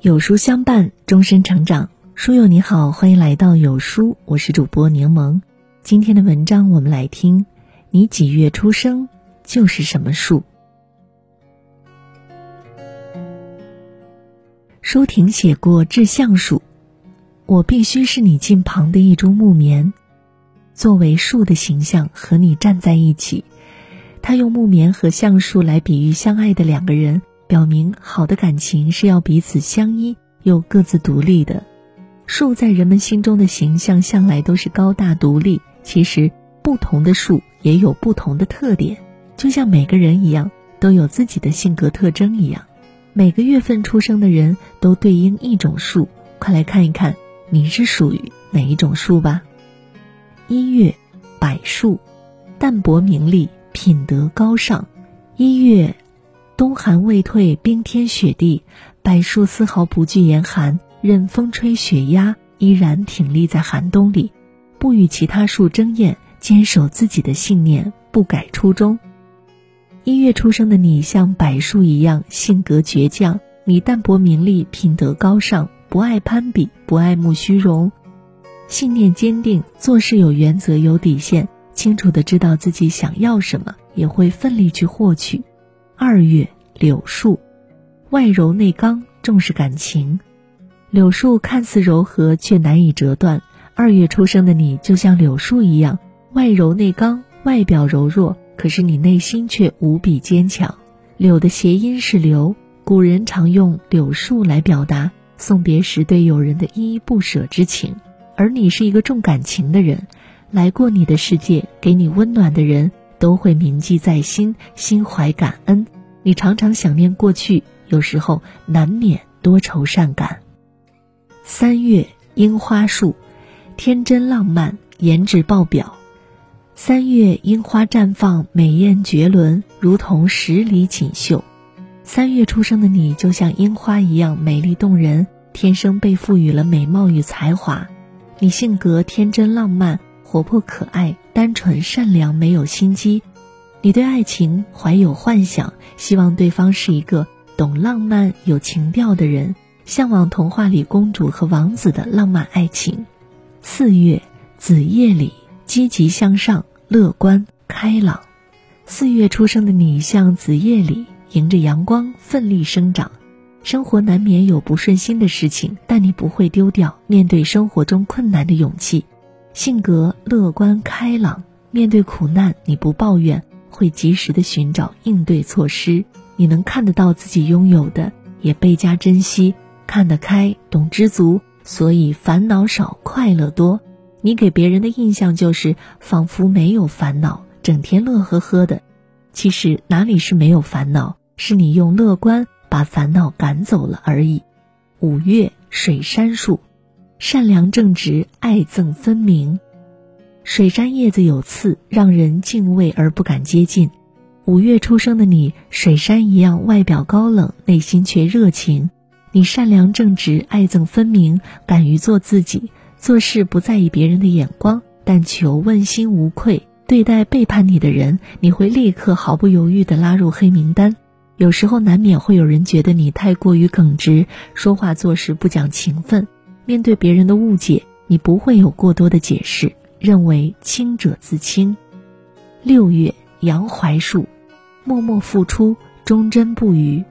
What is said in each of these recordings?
有书相伴，终身成长。书友你好，欢迎来到有书，我是主播柠檬。今天的文章我们来听：你几月出生就是什么树。舒婷写过《致橡树》，我必须是你近旁的一株木棉，作为树的形象和你站在一起。他用木棉和橡树来比喻相爱的两个人。表明好的感情是要彼此相依又各自独立的。树在人们心中的形象向来都是高大独立，其实不同的树也有不同的特点，就像每个人一样都有自己的性格特征一样。每个月份出生的人都对应一种树，快来看一看你是属于哪一种树吧。一月，柏树，淡泊名利，品德高尚。一月。冬寒未退，冰天雪地，柏树丝毫不惧严寒，任风吹雪压，依然挺立在寒冬里，不与其他树争艳，坚守自己的信念，不改初衷。一月出生的你，像柏树一样，性格倔强。你淡泊名利，品德高尚，不爱攀比，不爱慕虚荣，信念坚定，做事有原则、有底线，清楚的知道自己想要什么，也会奋力去获取。二月柳树，外柔内刚，重视感情。柳树看似柔和，却难以折断。二月出生的你，就像柳树一样，外柔内刚，外表柔弱，可是你内心却无比坚强。柳的谐音是留，古人常用柳树来表达送别时对友人的依依不舍之情。而你是一个重感情的人，来过你的世界，给你温暖的人。都会铭记在心，心怀感恩。你常常想念过去，有时候难免多愁善感。三月樱花树，天真浪漫，颜值爆表。三月樱花绽放，美艳绝伦，如同十里锦绣。三月出生的你，就像樱花一样美丽动人，天生被赋予了美貌与才华。你性格天真浪漫。活泼可爱、单纯善良，没有心机。你对爱情怀有幻想，希望对方是一个懂浪漫、有情调的人，向往童话里公主和王子的浪漫爱情。四月子夜里，积极向上、乐观开朗。四月出生的你，像子夜里，迎着阳光奋力生长。生活难免有不顺心的事情，但你不会丢掉面对生活中困难的勇气。性格乐观开朗，面对苦难你不抱怨，会及时的寻找应对措施。你能看得到自己拥有的，也倍加珍惜，看得开，懂知足，所以烦恼少，快乐多。你给别人的印象就是仿佛没有烦恼，整天乐呵呵的。其实哪里是没有烦恼，是你用乐观把烦恼赶走了而已。五月水杉树。善良正直，爱憎分明。水杉叶子有刺，让人敬畏而不敢接近。五月出生的你，水杉一样，外表高冷，内心却热情。你善良正直，爱憎分明，敢于做自己，做事不在意别人的眼光，但求问心无愧。对待背叛你的人，你会立刻毫不犹豫地拉入黑名单。有时候难免会有人觉得你太过于耿直，说话做事不讲情分。面对别人的误解，你不会有过多的解释，认为清者自清。六月杨槐树，默默付出，忠贞不渝。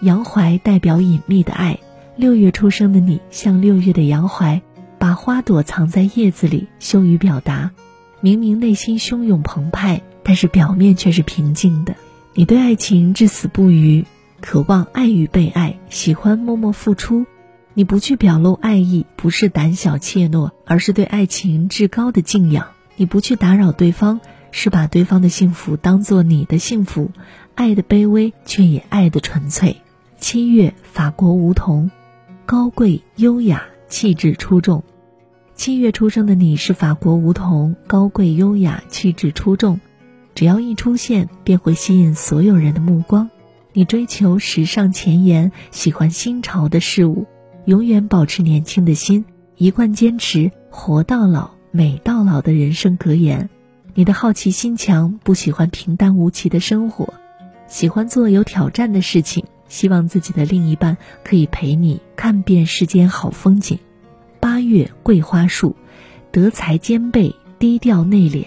杨槐代表隐秘的爱。六月出生的你，像六月的杨槐，把花朵藏在叶子里，羞于表达。明明内心汹涌澎湃，但是表面却是平静的。你对爱情至死不渝，渴望爱与被爱，喜欢默默付出。你不去表露爱意，不是胆小怯懦，而是对爱情至高的敬仰。你不去打扰对方，是把对方的幸福当做你的幸福。爱的卑微，却也爱的纯粹。七月，法国梧桐，高贵优雅，气质出众。七月出生的你是法国梧桐，高贵优雅，气质出众。只要一出现，便会吸引所有人的目光。你追求时尚前沿，喜欢新潮的事物。永远保持年轻的心，一贯坚持“活到老，美到老”的人生格言。你的好奇心强，不喜欢平淡无奇的生活，喜欢做有挑战的事情，希望自己的另一半可以陪你看遍世间好风景。八月桂花树，德才兼备，低调内敛。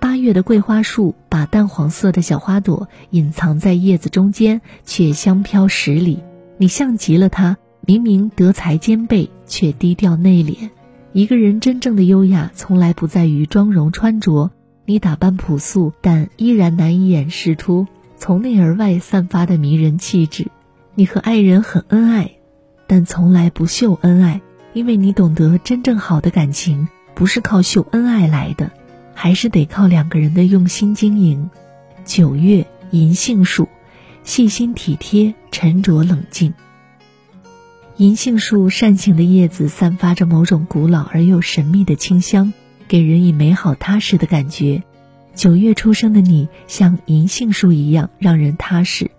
八月的桂花树把淡黄色的小花朵隐藏在叶子中间，却香飘十里。你像极了它，明明德才兼备，却低调内敛。一个人真正的优雅，从来不在于妆容穿着。你打扮朴素，但依然难以掩饰出从内而外散发的迷人气质。你和爱人很恩爱，但从来不秀恩爱，因为你懂得真正好的感情不是靠秀恩爱来的，还是得靠两个人的用心经营。九月，银杏树，细心体贴，沉着冷静。银杏树扇形的叶子散发着某种古老而又神秘的清香。给人以美好踏实的感觉。九月出生的你，像银杏树一样让人踏实。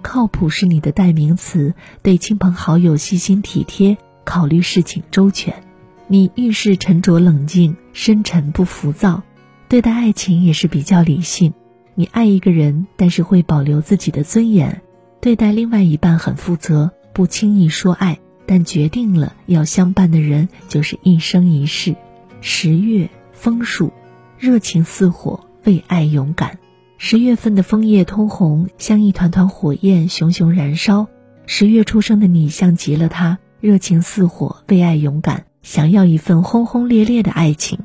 靠谱是你的代名词，对亲朋好友细心体贴，考虑事情周全。你遇事沉着冷静，深沉不浮躁，对待爱情也是比较理性。你爱一个人，但是会保留自己的尊严，对待另外一半很负责，不轻易说爱，但决定了要相伴的人就是一生一世。十月枫树，热情似火，为爱勇敢。十月份的枫叶通红，像一团团火焰，熊熊燃烧。十月出生的你，像极了他，热情似火，为爱勇敢，想要一份轰轰烈烈的爱情。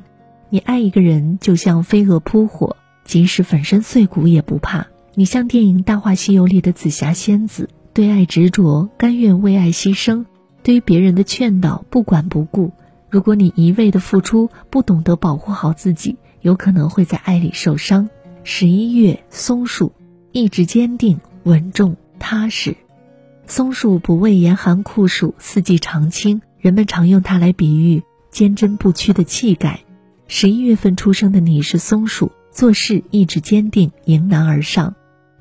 你爱一个人，就像飞蛾扑火，即使粉身碎骨也不怕。你像电影《大话西游》里的紫霞仙子，对爱执着，甘愿为爱牺牲，对于别人的劝导不管不顾。如果你一味的付出，不懂得保护好自己，有可能会在爱里受伤。十一月松树，意志坚定、稳重、踏实。松树不畏严寒酷暑，四季常青，人们常用它来比喻坚贞不屈的气概。十一月份出生的你是松树，做事意志坚定，迎难而上。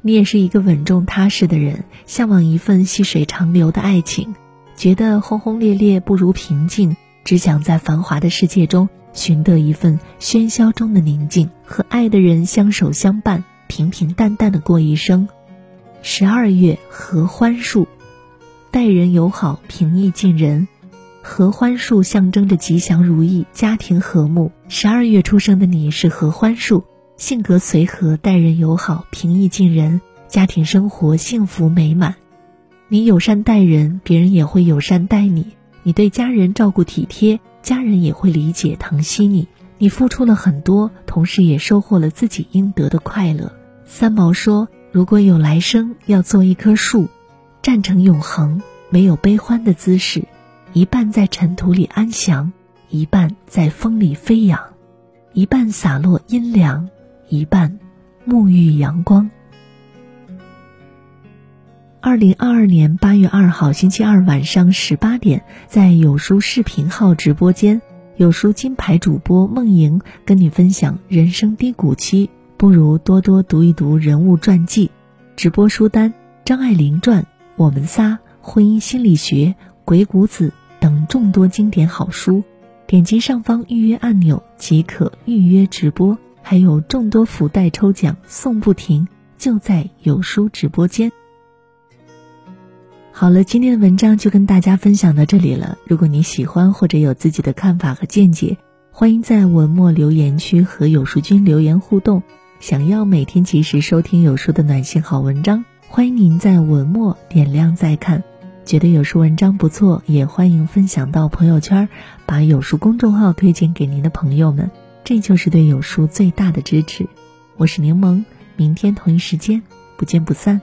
你也是一个稳重踏实的人，向往一份细水长流的爱情，觉得轰轰烈烈不如平静。只想在繁华的世界中寻得一份喧嚣中的宁静，和爱的人相守相伴，平平淡淡的过一生。十二月合欢树，待人友好，平易近人。合欢树象征着吉祥如意，家庭和睦。十二月出生的你是合欢树，性格随和，待人友好，平易近人，家庭生活幸福美满。你友善待人，别人也会友善待你。你对家人照顾体贴，家人也会理解疼惜你。你付出了很多，同时也收获了自己应得的快乐。三毛说：“如果有来生，要做一棵树，站成永恒，没有悲欢的姿势，一半在尘土里安详，一半在风里飞扬，一半洒落阴凉，一半沐浴阳光。”二零二二年八月二号星期二晚上十八点，在有书视频号直播间，有书金牌主播梦莹跟你分享人生低谷期，不如多多读一读人物传记。直播书单：张爱玲传、我们仨、婚姻心理学、鬼谷子等众多经典好书。点击上方预约按钮即可预约直播，还有众多福袋抽奖送不停，就在有书直播间。好了，今天的文章就跟大家分享到这里了。如果你喜欢或者有自己的看法和见解，欢迎在文末留言区和有书君留言互动。想要每天及时收听有书的暖心好文章，欢迎您在文末点亮再看。觉得有书文章不错，也欢迎分享到朋友圈，把有书公众号推荐给您的朋友们，这就是对有书最大的支持。我是柠檬，明天同一时间不见不散。